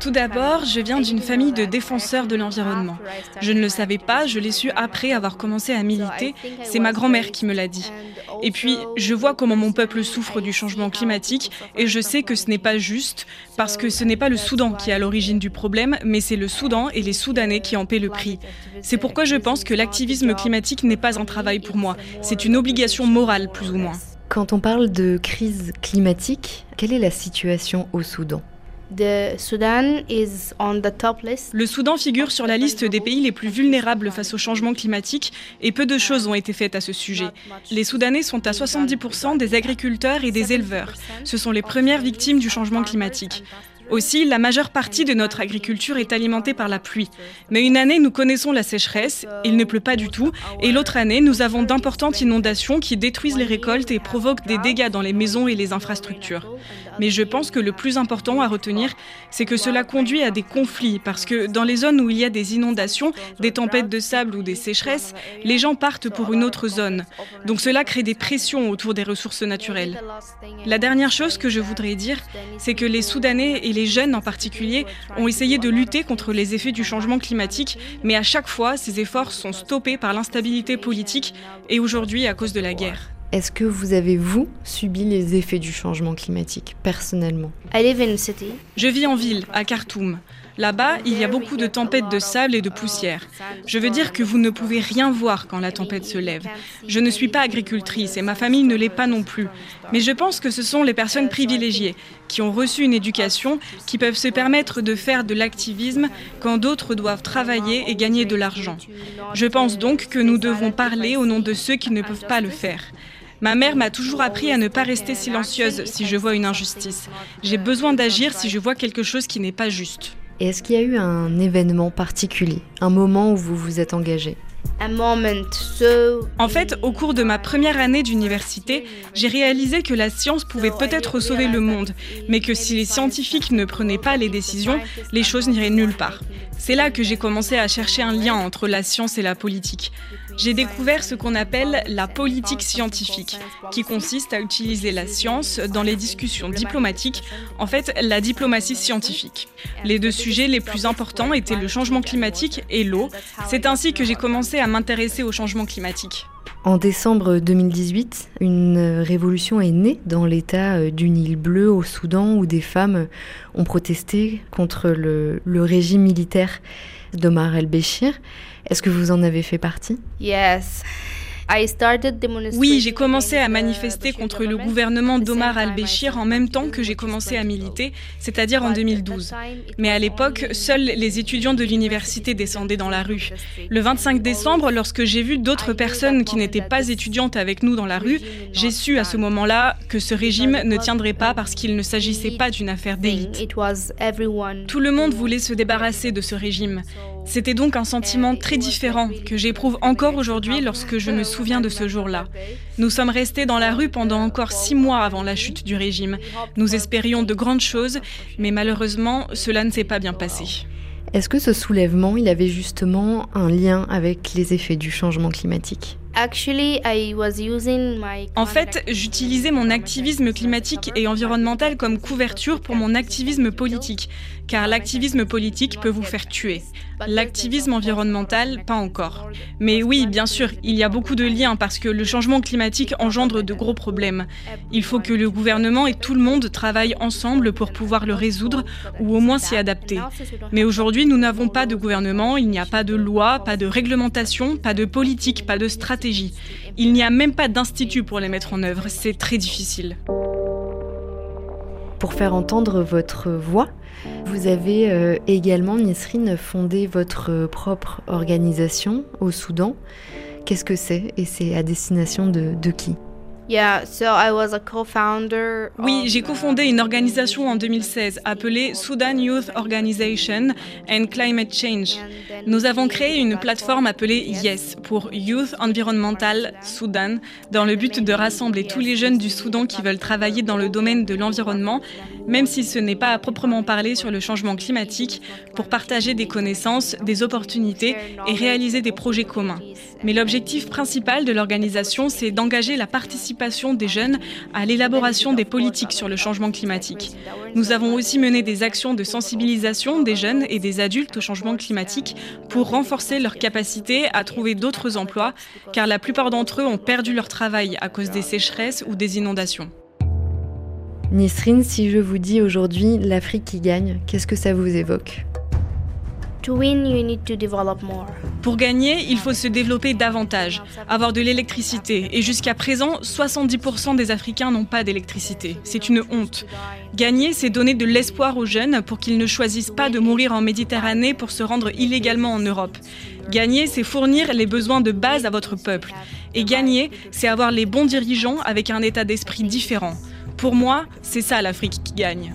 Tout d'abord, je viens d'une famille de défenseurs de l'environnement. Je ne le savais pas, je l'ai su après avoir commencé à militer. C'est ma grand-mère qui me l'a dit. Et puis, je vois comment mon peuple souffre du changement climatique et je sais que ce n'est pas juste parce que ce n'est pas le Soudan qui est à l'origine du problème, mais c'est le Soudan et les Soudanais qui en paient le prix. C'est pourquoi je pense que l'activisme climatique n'est pas un travail pour moi, c'est une obligation morale plus ou moins. Quand on parle de crise climatique, quelle est la situation au Soudan? Le Soudan figure sur la liste des pays les plus vulnérables face au changement climatique et peu de choses ont été faites à ce sujet. Les Soudanais sont à 70% des agriculteurs et des éleveurs. Ce sont les premières victimes du changement climatique. Aussi, la majeure partie de notre agriculture est alimentée par la pluie. Mais une année, nous connaissons la sécheresse, il ne pleut pas du tout, et l'autre année, nous avons d'importantes inondations qui détruisent les récoltes et provoquent des dégâts dans les maisons et les infrastructures. Mais je pense que le plus important à retenir, c'est que cela conduit à des conflits, parce que dans les zones où il y a des inondations, des tempêtes de sable ou des sécheresses, les gens partent pour une autre zone. Donc cela crée des pressions autour des ressources naturelles. La dernière chose que je voudrais dire, c'est que les Soudanais et les jeunes en particulier, ont essayé de lutter contre les effets du changement climatique, mais à chaque fois, ces efforts sont stoppés par l'instabilité politique et aujourd'hui à cause de la guerre. Est-ce que vous avez, vous, subi les effets du changement climatique, personnellement? Je vis en ville, à Khartoum. Là-bas, il y a beaucoup de tempêtes de sable et de poussière. Je veux dire que vous ne pouvez rien voir quand la tempête se lève. Je ne suis pas agricultrice et ma famille ne l'est pas non plus. Mais je pense que ce sont les personnes privilégiées qui ont reçu une éducation, qui peuvent se permettre de faire de l'activisme quand d'autres doivent travailler et gagner de l'argent. Je pense donc que nous devons parler au nom de ceux qui ne peuvent pas le faire. Ma mère m'a toujours appris à ne pas rester silencieuse si je vois une injustice. J'ai besoin d'agir si je vois quelque chose qui n'est pas juste est-ce qu'il y a eu un événement particulier, un moment où vous vous êtes engagé en fait, au cours de ma première année d'université, j'ai réalisé que la science pouvait peut-être sauver le monde, mais que si les scientifiques ne prenaient pas les décisions, les choses n'iraient nulle part. C'est là que j'ai commencé à chercher un lien entre la science et la politique. J'ai découvert ce qu'on appelle la politique scientifique, qui consiste à utiliser la science dans les discussions diplomatiques, en fait la diplomatie scientifique. Les deux sujets les plus importants étaient le changement climatique et l'eau. C'est ainsi que j'ai commencé à m'intéresser au changement climatique. En décembre 2018, une révolution est née dans l'état euh, du Nil bleu au Soudan où des femmes ont protesté contre le, régime militaire d'Omar el-Béchir. Est-ce que vous en avez fait partie? Yes. Oui, j'ai commencé à manifester contre le gouvernement d'Omar al-Béchir en même temps que j'ai commencé à militer, c'est-à-dire en 2012. Mais à l'époque, seuls les étudiants de l'université descendaient dans la rue. Le 25 décembre, lorsque j'ai vu d'autres personnes qui n'étaient pas étudiantes avec nous dans la rue, j'ai su à ce moment-là que ce régime ne tiendrait pas parce qu'il ne s'agissait pas d'une affaire d'élite. Tout le monde voulait se débarrasser de ce régime. C'était donc un sentiment très différent que j'éprouve encore aujourd'hui lorsque je me souviens de ce jour-là. Nous sommes restés dans la rue pendant encore six mois avant la chute du régime. Nous espérions de grandes choses, mais malheureusement, cela ne s'est pas bien passé. Est-ce que ce soulèvement, il avait justement un lien avec les effets du changement climatique? En fait, j'utilisais mon activisme climatique et environnemental comme couverture pour mon activisme politique, car l'activisme politique peut vous faire tuer. L'activisme environnemental, pas encore. Mais oui, bien sûr, il y a beaucoup de liens parce que le changement climatique engendre de gros problèmes. Il faut que le gouvernement et tout le monde travaillent ensemble pour pouvoir le résoudre ou au moins s'y adapter. Mais aujourd'hui, nous n'avons pas de gouvernement, il n'y a pas de loi, pas de réglementation, pas de politique, pas de stratégie il n'y a même pas d'institut pour les mettre en œuvre. C'est très difficile. Pour faire entendre votre voix, vous avez euh, également, Nisrine, fondé votre propre organisation au Soudan. Qu'est-ce que c'est et c'est à destination de qui? Oui, j'ai cofondé une organisation en 2016 appelée Sudan Youth Organization and Climate Change. Nous avons créé une plateforme appelée YES pour Youth Environmental Sudan dans le but de rassembler tous les jeunes du Soudan qui veulent travailler dans le domaine de l'environnement, même si ce n'est pas à proprement parler sur le changement climatique, pour partager des connaissances, des opportunités et réaliser des projets communs. Mais l'objectif principal de l'organisation, c'est d'engager la participation des jeunes à l'élaboration des politiques sur le changement climatique. Nous avons aussi mené des actions de sensibilisation des jeunes et des adultes au changement climatique pour renforcer leur capacité à trouver d'autres emplois, car la plupart d'entre eux ont perdu leur travail à cause des sécheresses ou des inondations. Nisrine, si je vous dis aujourd'hui l'Afrique qui gagne, qu'est-ce que ça vous évoque? Pour gagner, il faut se développer davantage, avoir de l'électricité. Et jusqu'à présent, 70% des Africains n'ont pas d'électricité. C'est une honte. Gagner, c'est donner de l'espoir aux jeunes pour qu'ils ne choisissent pas de mourir en Méditerranée pour se rendre illégalement en Europe. Gagner, c'est fournir les besoins de base à votre peuple. Et gagner, c'est avoir les bons dirigeants avec un état d'esprit différent. Pour moi, c'est ça l'Afrique qui gagne.